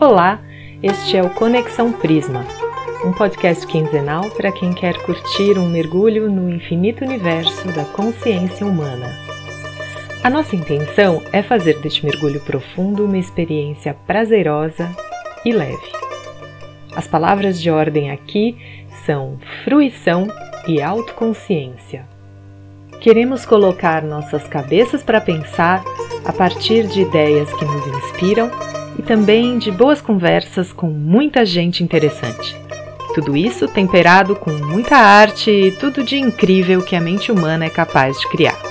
Olá, este é o Conexão Prisma, um podcast quinzenal para quem quer curtir um mergulho no infinito universo da consciência humana. A nossa intenção é fazer deste mergulho profundo uma experiência prazerosa e leve. As palavras de ordem aqui são fruição e autoconsciência. Queremos colocar nossas cabeças para pensar a partir de ideias que nos inspiram e também de boas conversas com muita gente interessante. Tudo isso temperado com muita arte e tudo de incrível que a mente humana é capaz de criar.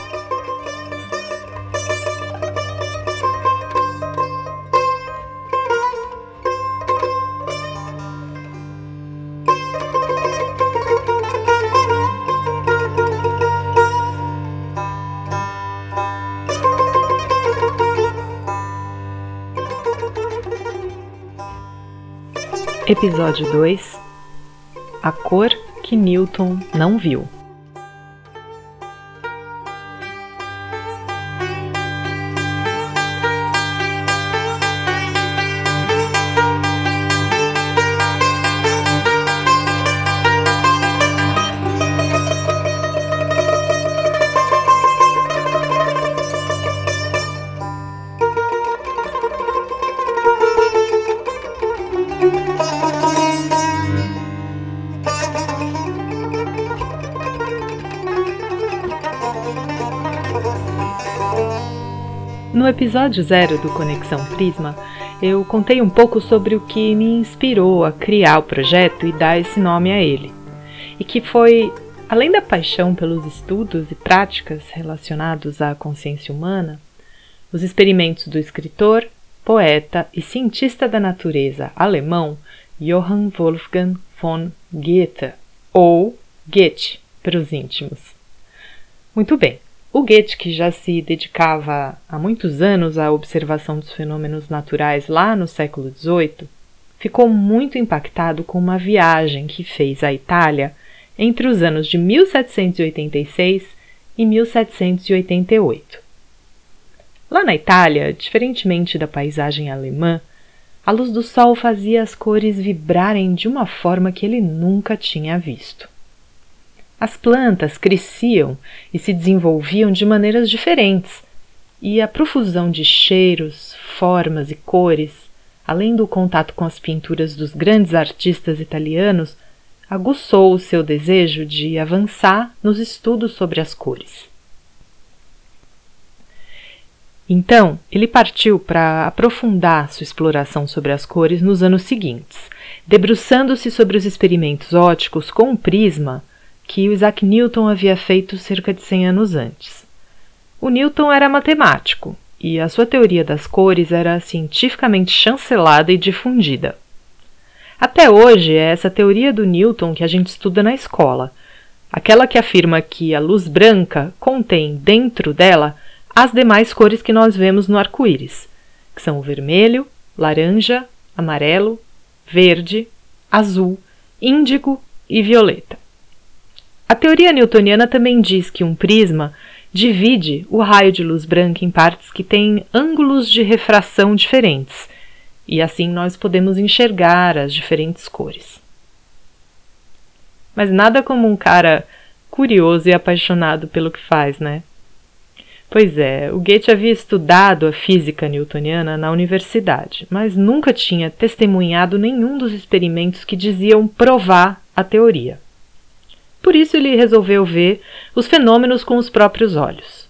Episódio 2 A cor que Newton não viu. No episódio zero do Conexão Prisma, eu contei um pouco sobre o que me inspirou a criar o projeto e dar esse nome a ele. E que foi, além da paixão pelos estudos e práticas relacionados à consciência humana, os experimentos do escritor, poeta e cientista da natureza alemão Johann Wolfgang von Goethe, ou Goethe para os íntimos. Muito bem, o Goethe, que já se dedicava há muitos anos à observação dos fenômenos naturais lá no século XVIII, ficou muito impactado com uma viagem que fez à Itália entre os anos de 1786 e 1788. Lá na Itália, diferentemente da paisagem alemã, a luz do sol fazia as cores vibrarem de uma forma que ele nunca tinha visto. As plantas cresciam e se desenvolviam de maneiras diferentes, e a profusão de cheiros, formas e cores, além do contato com as pinturas dos grandes artistas italianos, aguçou o seu desejo de avançar nos estudos sobre as cores. Então, ele partiu para aprofundar sua exploração sobre as cores nos anos seguintes, debruçando-se sobre os experimentos óticos com um prisma que Isaac Newton havia feito cerca de 100 anos antes. O Newton era matemático e a sua teoria das cores era cientificamente chancelada e difundida. Até hoje é essa teoria do Newton que a gente estuda na escola, aquela que afirma que a luz branca contém dentro dela as demais cores que nós vemos no arco-íris, que são o vermelho, laranja, amarelo, verde, azul, índigo e violeta. A teoria newtoniana também diz que um prisma divide o raio de luz branca em partes que têm ângulos de refração diferentes, e assim nós podemos enxergar as diferentes cores. Mas nada como um cara curioso e apaixonado pelo que faz, né? Pois é, o Goethe havia estudado a física newtoniana na universidade, mas nunca tinha testemunhado nenhum dos experimentos que diziam provar a teoria. Por isso ele resolveu ver os fenômenos com os próprios olhos.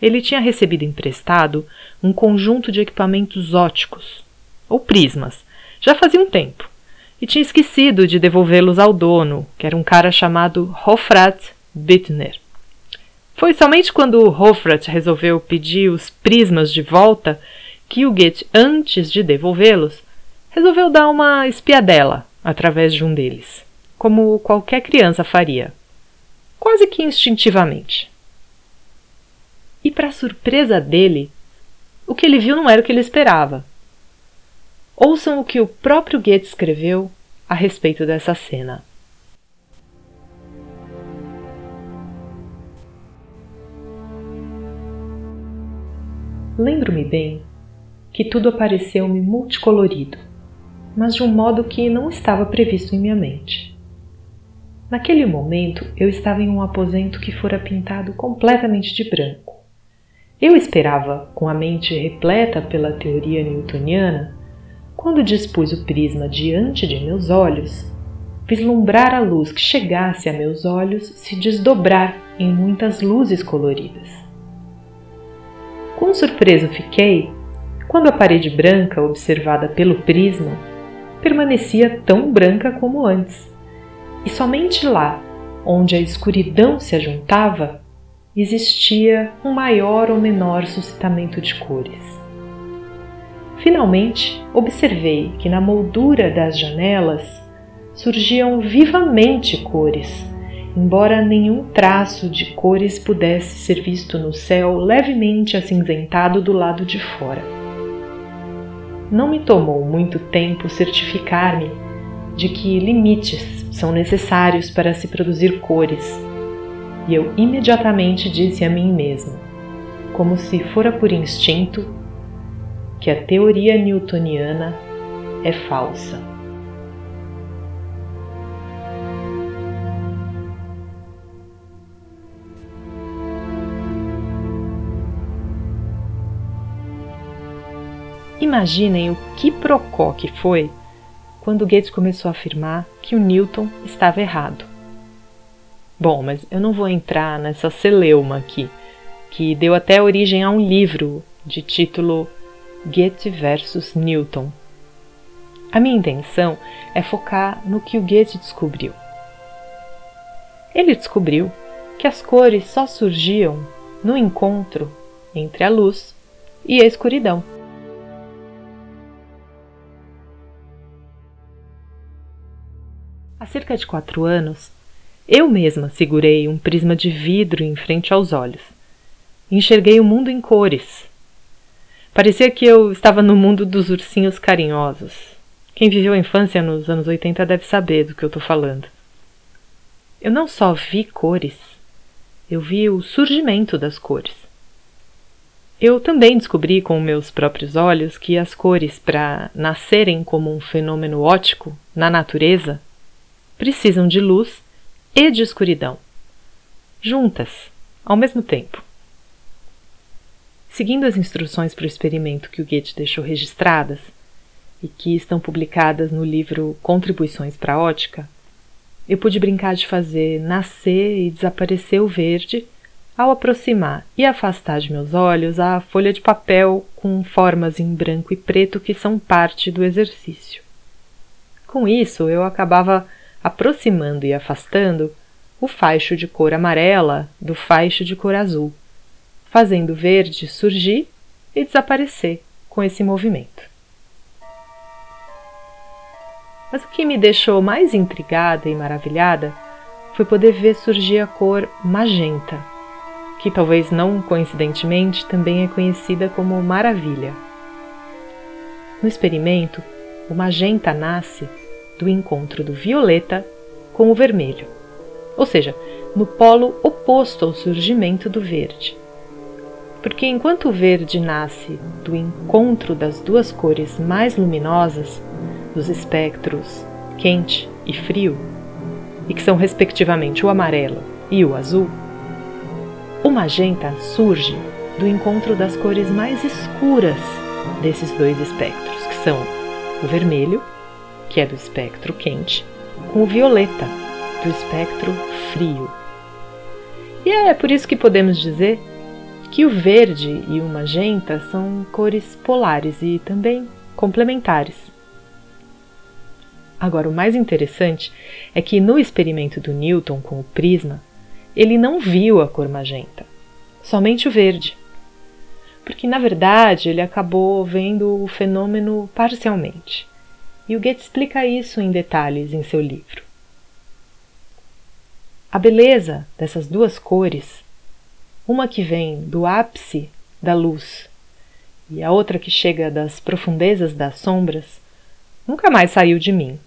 Ele tinha recebido emprestado um conjunto de equipamentos óticos, ou prismas, já fazia um tempo, e tinha esquecido de devolvê-los ao dono, que era um cara chamado Hofrat Bittner. Foi somente quando Hofrat resolveu pedir os prismas de volta que o Goethe, antes de devolvê-los, resolveu dar uma espiadela através de um deles como qualquer criança faria, quase que instintivamente. E, para surpresa dele, o que ele viu não era o que ele esperava. Ouçam o que o próprio Goethe escreveu a respeito dessa cena. Lembro-me bem que tudo apareceu-me multicolorido, mas de um modo que não estava previsto em minha mente. Naquele momento, eu estava em um aposento que fora pintado completamente de branco. Eu esperava, com a mente repleta pela teoria newtoniana, quando dispus o prisma diante de meus olhos, vislumbrar a luz que chegasse a meus olhos se desdobrar em muitas luzes coloridas. Quão surpreso fiquei quando a parede branca observada pelo prisma permanecia tão branca como antes e somente lá, onde a escuridão se ajuntava, existia um maior ou menor suscitamento de cores. Finalmente, observei que na moldura das janelas surgiam vivamente cores, embora nenhum traço de cores pudesse ser visto no céu levemente acinzentado do lado de fora. Não me tomou muito tempo certificar-me de que limites são necessários para se produzir cores. E eu imediatamente disse a mim mesmo, como se fora por instinto, que a teoria newtoniana é falsa. Imaginem o que procó que foi quando Gates começou a afirmar que o Newton estava errado. Bom, mas eu não vou entrar nessa celeuma aqui, que deu até origem a um livro de título Goethe versus Newton. A minha intenção é focar no que o Goethe descobriu. Ele descobriu que as cores só surgiam no encontro entre a luz e a escuridão. Há cerca de quatro anos, eu mesma segurei um prisma de vidro em frente aos olhos. Enxerguei o mundo em cores. Parecia que eu estava no mundo dos ursinhos carinhosos. Quem viveu a infância nos anos 80 deve saber do que eu estou falando. Eu não só vi cores, eu vi o surgimento das cores. Eu também descobri com meus próprios olhos que as cores, para nascerem como um fenômeno óptico na natureza, precisam de luz e de escuridão, juntas, ao mesmo tempo. Seguindo as instruções para o experimento que o Goethe deixou registradas e que estão publicadas no livro Contribuições para a Ótica, eu pude brincar de fazer nascer e desaparecer o verde ao aproximar e afastar de meus olhos a folha de papel com formas em branco e preto que são parte do exercício. Com isso, eu acabava aproximando e afastando o faixo de cor amarela do faixo de cor azul, fazendo o verde surgir e desaparecer com esse movimento. Mas o que me deixou mais intrigada e maravilhada foi poder ver surgir a cor magenta, que talvez não coincidentemente também é conhecida como maravilha. No experimento, o magenta nasce do encontro do violeta com o vermelho, ou seja, no polo oposto ao surgimento do verde. Porque enquanto o verde nasce do encontro das duas cores mais luminosas, dos espectros quente e frio, e que são respectivamente o amarelo e o azul, o magenta surge do encontro das cores mais escuras desses dois espectros, que são o vermelho que é do espectro quente, com o violeta, do espectro frio. E é por isso que podemos dizer que o verde e o magenta são cores polares e também complementares. Agora, o mais interessante é que no experimento do Newton com o prisma, ele não viu a cor magenta, somente o verde. Porque, na verdade, ele acabou vendo o fenômeno parcialmente. E o Goethe explica isso em detalhes em seu livro. A beleza dessas duas cores, uma que vem do ápice da luz e a outra que chega das profundezas das sombras, nunca mais saiu de mim.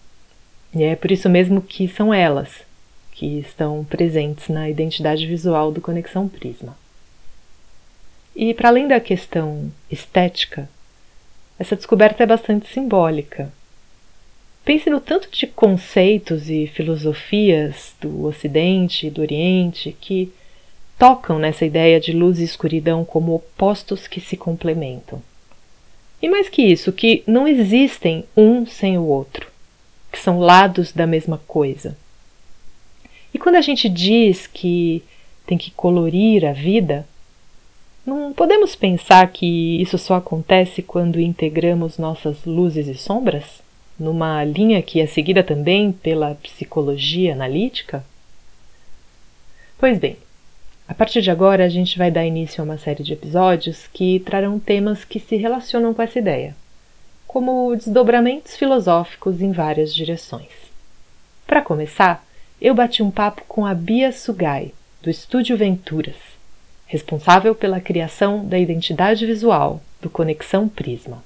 E é por isso mesmo que são elas que estão presentes na identidade visual do Conexão Prisma. E para além da questão estética, essa descoberta é bastante simbólica. Pense no tanto de conceitos e filosofias do Ocidente e do Oriente que tocam nessa ideia de luz e escuridão como opostos que se complementam. E mais que isso, que não existem um sem o outro, que são lados da mesma coisa. E quando a gente diz que tem que colorir a vida, não podemos pensar que isso só acontece quando integramos nossas luzes e sombras? Numa linha que é seguida também pela psicologia analítica? Pois bem, a partir de agora a gente vai dar início a uma série de episódios que trarão temas que se relacionam com essa ideia, como desdobramentos filosóficos em várias direções. Para começar, eu bati um papo com a Bia Sugai, do Estúdio Venturas, responsável pela criação da identidade visual do Conexão Prisma.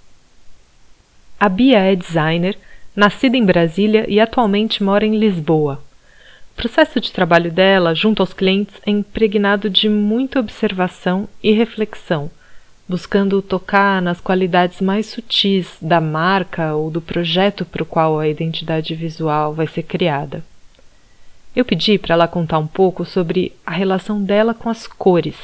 A Bia é designer, nascida em Brasília e atualmente mora em Lisboa. O processo de trabalho dela, junto aos clientes, é impregnado de muita observação e reflexão, buscando tocar nas qualidades mais sutis da marca ou do projeto para o qual a identidade visual vai ser criada. Eu pedi para ela contar um pouco sobre a relação dela com as cores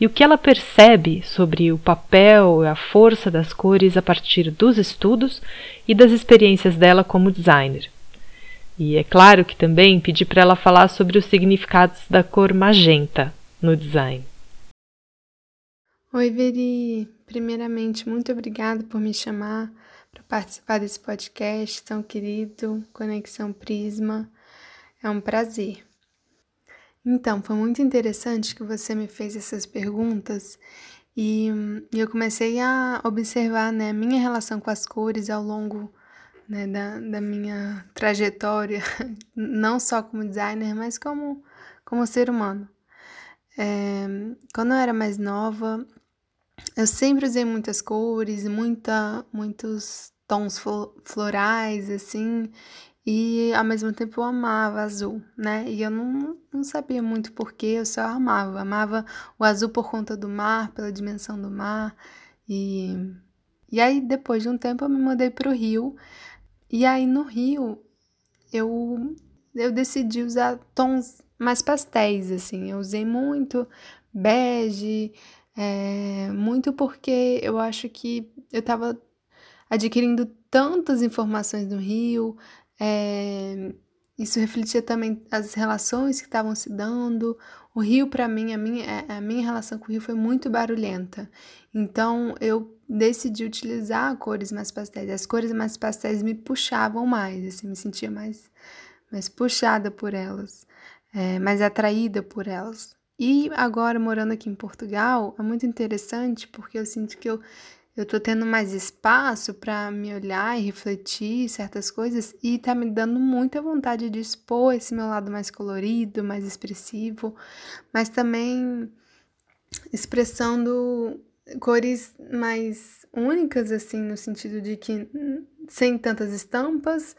e o que ela percebe sobre o papel e a força das cores a partir dos estudos e das experiências dela como designer. E é claro que também pedi para ela falar sobre os significados da cor magenta no design. Oi, Veri. Primeiramente, muito obrigada por me chamar para participar desse podcast tão querido, Conexão Prisma. É um prazer. Então, foi muito interessante que você me fez essas perguntas e, eu comecei a observar né, a minha relação com as cores ao longo né, da, da minha trajetória, não só como designer, mas como, como ser humano. É, quando eu era mais nova, eu sempre usei muitas cores, muita, muitos tons florais, assim, e ao mesmo tempo eu amava azul, né? E eu não, não sabia muito porquê, eu só amava. Amava o azul por conta do mar, pela dimensão do mar. E, e aí, depois de um tempo, eu me mudei para o Rio. E aí, no Rio, eu, eu decidi usar tons mais pastéis, assim. Eu usei muito bege, é, muito porque eu acho que eu estava adquirindo tantas informações no Rio, é, isso refletia também as relações que estavam se dando. O Rio, para mim, a minha, é, a minha relação com o Rio foi muito barulhenta. Então, eu decidi utilizar cores mais pastéis. As cores mais pastéis me puxavam mais, assim, me sentia mais, mais puxada por elas, é, mais atraída por elas. E agora, morando aqui em Portugal, é muito interessante porque eu sinto que eu eu tô tendo mais espaço para me olhar e refletir certas coisas e tá me dando muita vontade de expor esse meu lado mais colorido, mais expressivo, mas também expressando cores mais únicas, assim, no sentido de que sem tantas estampas,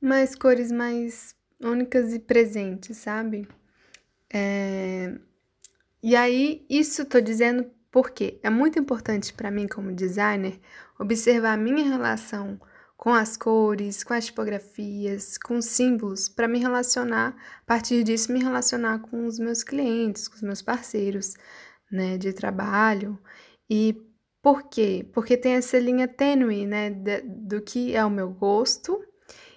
mas cores mais únicas e presentes, sabe? É... E aí, isso tô dizendo porque é muito importante para mim, como designer, observar a minha relação com as cores, com as tipografias, com símbolos, para me relacionar, a partir disso, me relacionar com os meus clientes, com os meus parceiros né, de trabalho. E por quê? Porque tem essa linha tênue né, do que é o meu gosto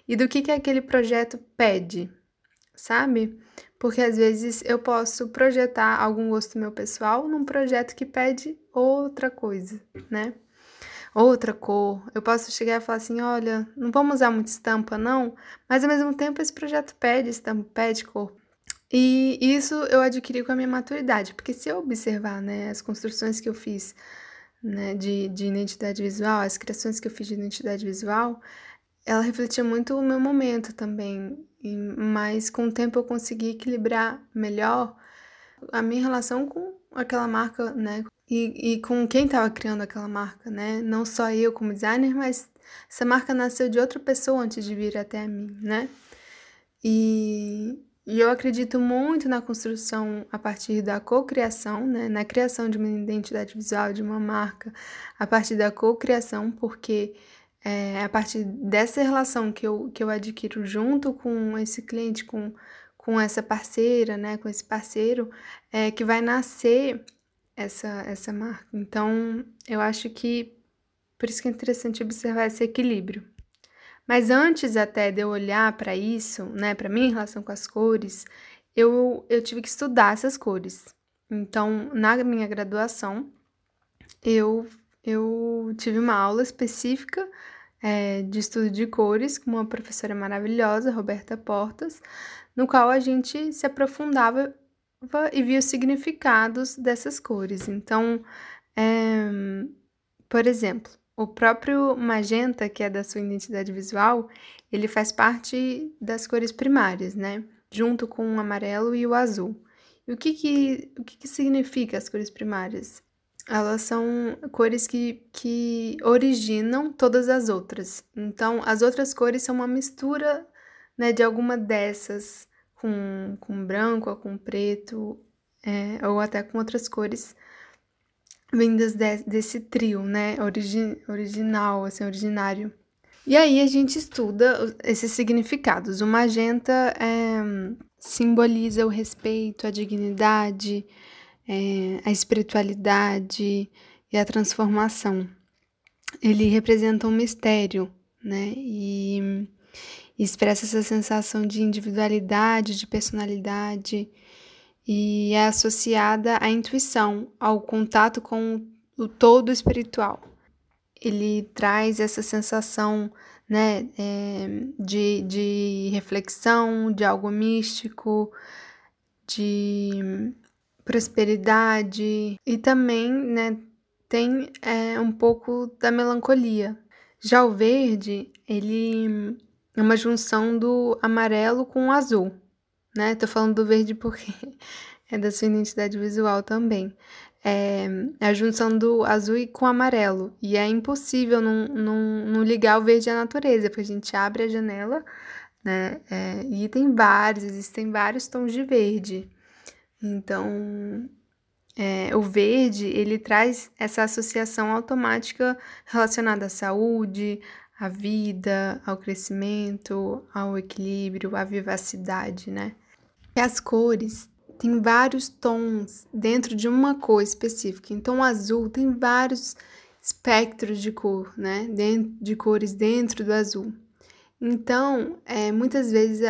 e do que, que aquele projeto pede, sabe? porque às vezes eu posso projetar algum gosto meu pessoal num projeto que pede outra coisa, né? Outra cor. Eu posso chegar e falar assim: olha, não vamos usar muita estampa, não, mas ao mesmo tempo esse projeto pede estampa, pede cor. E isso eu adquiri com a minha maturidade, porque se eu observar né, as construções que eu fiz né, de, de identidade visual, as criações que eu fiz de identidade visual, ela refletia muito o meu momento também, mas com o tempo eu consegui equilibrar melhor a minha relação com aquela marca, né? E, e com quem estava criando aquela marca, né? Não só eu como designer, mas essa marca nasceu de outra pessoa antes de vir até mim, né? E, E eu acredito muito na construção a partir da cocriação, né? na criação de uma identidade visual, de uma marca, a partir da cocriação, porque é a partir dessa relação que eu, que eu adquiro junto com esse cliente, com, com essa parceira, né? com esse parceiro, é que vai nascer essa, essa marca. Então, eu acho que por isso que é interessante observar esse equilíbrio. Mas antes até de eu olhar para isso, né, para minha relação com as cores, eu, eu tive que estudar essas cores. Então, na minha graduação, eu, eu tive uma aula específica é, de estudo de cores com uma professora maravilhosa, Roberta Portas, no qual a gente se aprofundava e via os significados dessas cores. Então, é, por exemplo, o próprio magenta, que é da sua identidade visual, ele faz parte das cores primárias, né? Junto com o amarelo e o azul. E o que que, o que, que significa as cores primárias? Elas são cores que, que originam todas as outras. Então, as outras cores são uma mistura né, de alguma dessas, com, com branco ou com preto, é, ou até com outras cores vindas de, desse trio, né, origi, original, assim, originário. E aí a gente estuda esses significados. O magenta é, simboliza o respeito, a dignidade, é, a espiritualidade e a transformação. Ele representa um mistério, né? E, expressa essa sensação de individualidade, de personalidade e é associada à intuição, ao contato com o todo espiritual. Ele traz essa sensação né, é, de, de reflexão, de algo místico, de prosperidade e também né, tem é, um pouco da melancolia. Já o verde, ele é uma junção do amarelo com o azul né? Tô falando do verde porque é da sua identidade visual também. É, é a junção do azul com amarelo. E é impossível não ligar o verde à natureza, porque a gente abre a janela, né? É, e tem vários, existem vários tons de verde. Então, é, o verde, ele traz essa associação automática relacionada à saúde, à vida, ao crescimento, ao equilíbrio, à vivacidade, né? E as cores têm vários tons dentro de uma cor específica. Então, o azul tem vários espectros de cor, né? De cores dentro do azul. Então, é, muitas vezes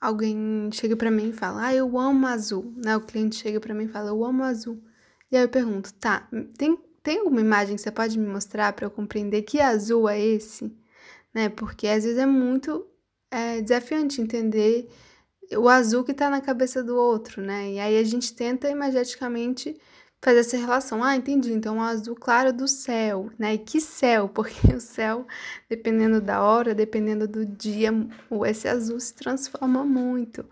alguém chega para mim e fala: Ah, eu amo azul. Né? O cliente chega para mim e fala: Eu amo azul. E aí eu pergunto: Tá, tem, tem alguma imagem que você pode me mostrar para eu compreender que azul é esse? Né? Porque às vezes é muito é, desafiante entender o azul que está na cabeça do outro, né? E aí a gente tenta imageticamente fazer essa relação. Ah, entendi. Então, o azul claro do céu, né? E que céu? Porque o céu, dependendo da hora, dependendo do dia, esse azul se transforma muito.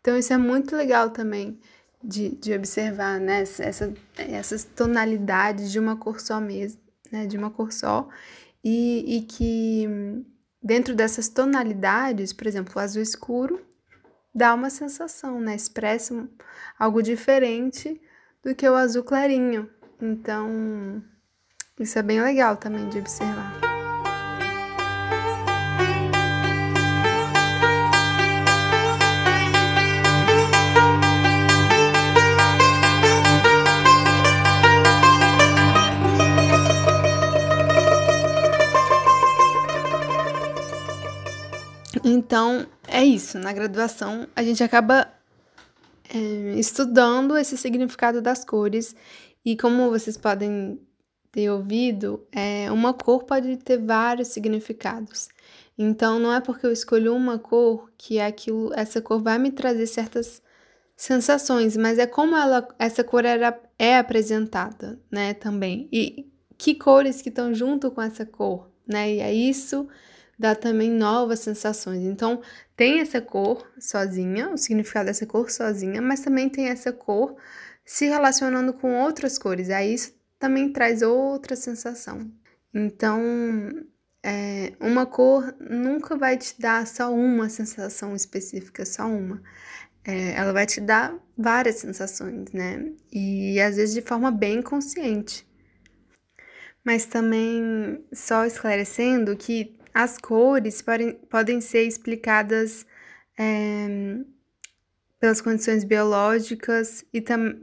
Então, isso é muito legal também de, de observar, né? Essa, essas tonalidades de uma cor só mesmo, né? De uma cor só. E, e que dentro dessas tonalidades, por exemplo, o azul escuro dá uma sensação, né? Expressa algo diferente do que o azul clarinho. Então, isso é bem legal também de observar. Então, é isso. Na graduação, a gente acaba estudando esse significado das cores. E como vocês podem ter ouvido, é, uma cor pode ter vários significados. Então, não é porque eu escolho uma cor que aquilo, essa cor vai me trazer certas sensações, mas é como ela, essa cor era, é apresentada, né, também. E que cores que estão junto com essa cor, né? E é isso dá também novas sensações. Então, tem essa cor sozinha, o significado dessa cor sozinha, mas também tem essa cor se relacionando com outras cores. Aí isso também traz outra sensação. Então, é, uma cor nunca vai te dar só uma sensação específica, só uma. é, ela vai te dar várias sensações, né? E às vezes de forma bem consciente. Mas também só esclarecendo que as cores podem, ser explicadas é, pelas condições biológicas e, tam,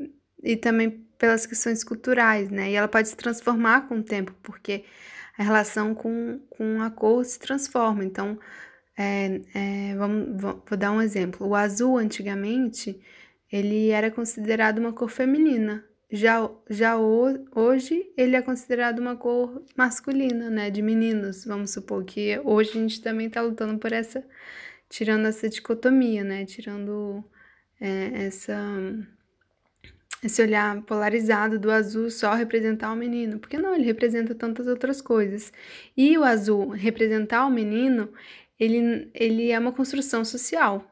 e também pelas questões culturais, né? E ela pode se transformar com o tempo, porque a relação com, com a cor se transforma. Então, é, é, vamos, vou dar um exemplo. O azul, antigamente, ele era considerado uma cor feminina. Já, já o, hoje, ele é considerado uma cor masculina, né? De meninos. Vamos supor que hoje a gente também está lutando por essa... Tirando essa dicotomia, né? Tirando é, essa esse olhar polarizado do azul só representar o menino, porque não, ele representa tantas outras coisas. E o azul representar o menino, ele, ele é uma construção social,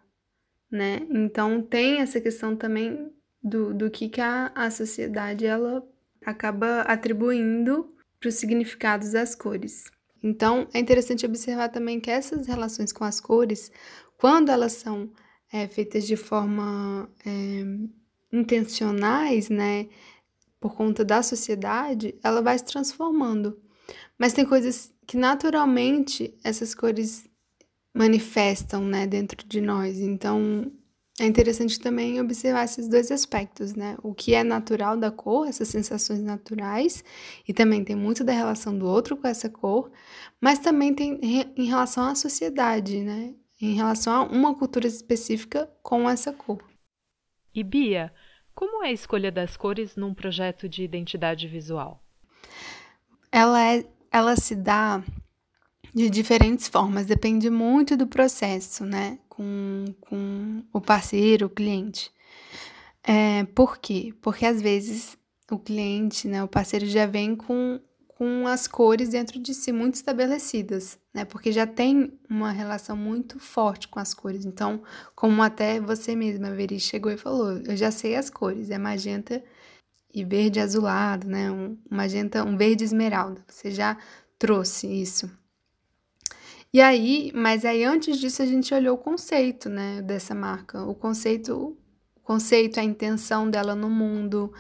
né? Então tem essa questão também do, do que, que a, a sociedade ela acaba atribuindo para os significados das cores. Então é interessante observar também que essas relações com as cores, quando elas são é, feitas de forma é, intencionais, né, por conta da sociedade, ela vai se transformando. Mas tem coisas que naturalmente essas cores manifestam, né, dentro de nós. Então, é interessante também observar esses dois aspectos, né? O que é natural da cor, essas sensações naturais, e também tem muito da relação do outro com essa cor, mas também tem em relação à sociedade, né? Em relação a uma cultura específica com essa cor. E Bia, como é a escolha das cores num projeto de identidade visual? Ela, é, ela se dá de diferentes formas, depende muito do processo, né? Com, com o parceiro, o cliente. É, por quê? Porque às vezes o cliente, né, o parceiro já vem com com as cores dentro de si muito estabelecidas, né? Porque já tem uma relação muito forte com as cores. Então, como até você mesma, Veri, chegou e falou, eu já sei as cores, é magenta e verde azulado, né? Um magenta, um verde esmeralda. Você já trouxe isso. E aí, mas aí antes disso a gente olhou o conceito, né, dessa marca. O conceito, o conceito, a intenção dela no mundo,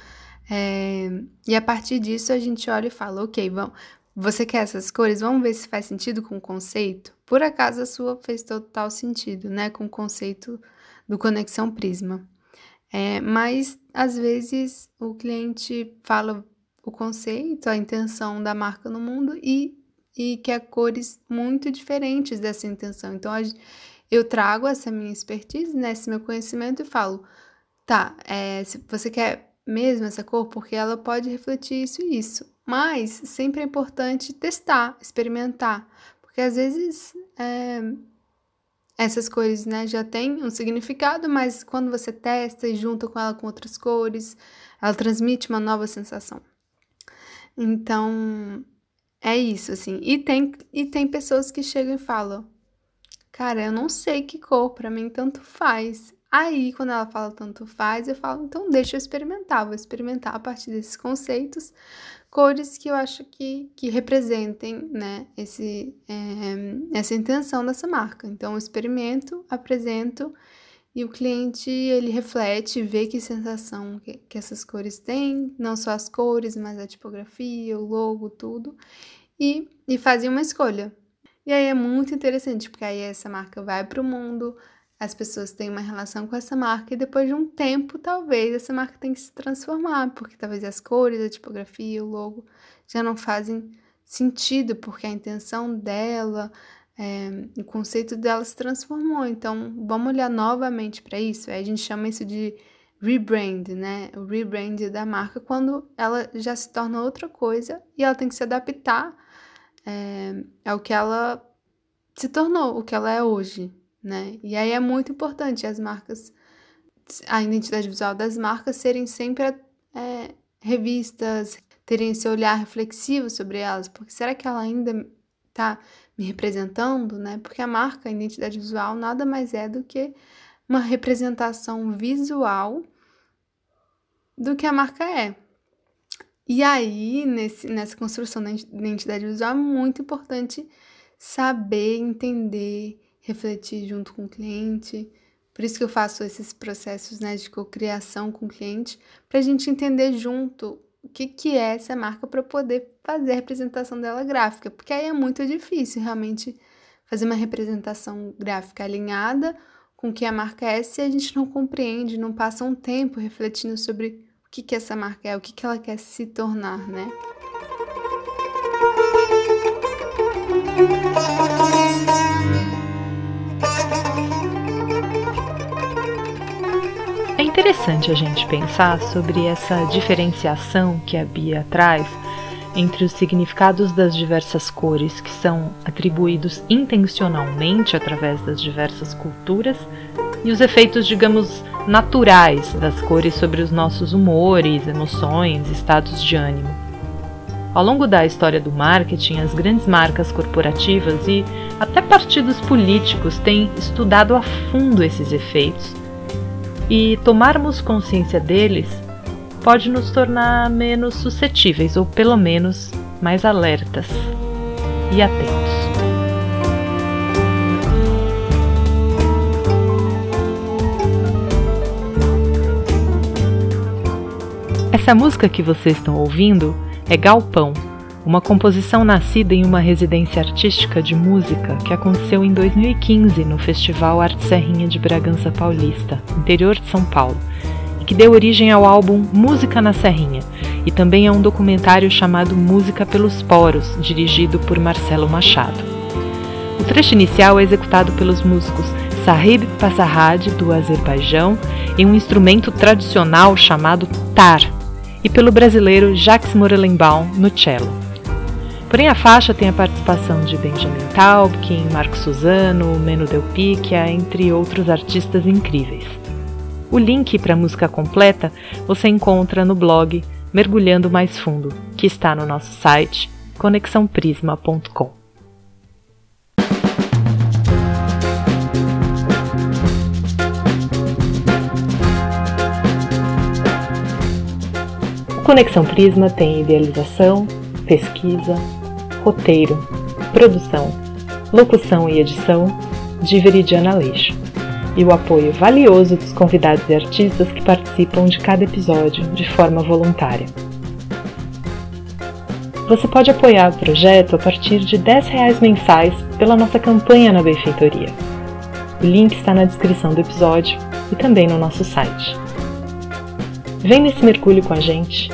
é, e a partir disso a gente olha e fala, ok, vamos, você quer essas cores? Vamos ver se faz sentido com o conceito? Por acaso a sua fez total sentido, né? Com o conceito do Conexão Prisma. É, mas às vezes o cliente fala o conceito, a intenção da marca no mundo e, e quer cores muito diferentes dessa intenção. Então eu trago essa minha expertise, né, esse meu conhecimento e falo, tá, é, se você quer mesmo essa cor, porque ela pode refletir isso e isso. Mas sempre é importante testar, experimentar, porque às vezes é, essas cores né, já têm um significado, mas quando você testa e junta com ela com outras cores, ela transmite uma nova sensação. Então, é isso, assim. E tem, e tem pessoas que chegam e falam: Cara, eu não sei que cor, para mim tanto faz. Aí, quando ela fala tanto faz, eu falo, então deixa eu experimentar, vou experimentar a partir desses conceitos, cores que eu acho que, que representem, né, esse, é, essa intenção dessa marca. Então, eu experimento, apresento e o cliente, ele reflete, vê que sensação que, que essas cores têm, não só as cores, mas a tipografia, o logo, tudo, e, e fazem uma escolha. E aí é muito interessante, porque aí essa marca vai para o mundo, as pessoas têm uma relação com essa marca e depois de um tempo, talvez essa marca tenha que se transformar, porque talvez as cores, a tipografia, o logo já não fazem sentido, porque a intenção dela, é, o conceito dela se transformou. Então, vamos olhar novamente para isso. Aí a gente chama isso de rebrand, né? O rebrand da marca quando ela já se torna outra coisa e ela tem que se adaptar é, ao que ela se tornou, o que ela é hoje, né? E aí é muito importante as marcas, a identidade visual das marcas serem sempre é, revistas, terem esse olhar reflexivo sobre elas, porque será que ela ainda está me representando, né? Porque a marca, a identidade visual, nada mais é do que uma representação visual do que a marca é. E aí, nesse, nessa construção da identidade visual, é muito importante saber entender refletir junto com o cliente, Por isso que eu faço esses processos né, de cocriação com o cliente, para a gente entender junto o que, que é essa marca para poder fazer a representação dela gráfica, porque aí é muito difícil realmente fazer uma representação gráfica alinhada com o que a marca é se a gente não compreende, não passa um tempo refletindo sobre o que, que essa marca é, o que, que ela quer se tornar, né? Interessante a gente pensar sobre essa diferenciação que a Bia traz entre os significados das diversas cores que são atribuídos intencionalmente através das diversas culturas e os efeitos, digamos, naturais das cores sobre os nossos humores, emoções, estados de ânimo. Ao longo da história do marketing, as grandes marcas corporativas e até partidos políticos têm estudado a fundo esses efeitos. E tomarmos consciência deles pode nos tornar menos suscetíveis ou pelo menos mais alertas e atentos. Essa música que vocês estão ouvindo é Galpão, uma composição nascida em uma residência artística de música que aconteceu em 2015 no Festival Arte Serrinha de Bragança Paulista, interior de São Paulo, e que deu origem ao álbum Música na Serrinha e também a um documentário chamado Música pelos Poros, dirigido por Marcelo Machado. O trecho inicial é executado pelos músicos Sahib Passarhad, do Azerbaijão, em um instrumento tradicional chamado tar, e pelo brasileiro Jacques Morelenbaum no cello. Porém, a faixa tem a participação de Benjamin Taubkin, Marco Suzano, Meno Del Picchia, entre outros artistas incríveis. O link para a música completa você encontra no blog Mergulhando Mais Fundo, que está no nosso site conexãoprisma.com. Conexão Prisma tem idealização, pesquisa, roteiro, produção, locução e edição de Veridiana Leixo e o apoio valioso dos convidados e artistas que participam de cada episódio de forma voluntária. Você pode apoiar o projeto a partir de R$ reais mensais pela nossa campanha na benfeitoria. O link está na descrição do episódio e também no nosso site. Vem nesse mergulho com a gente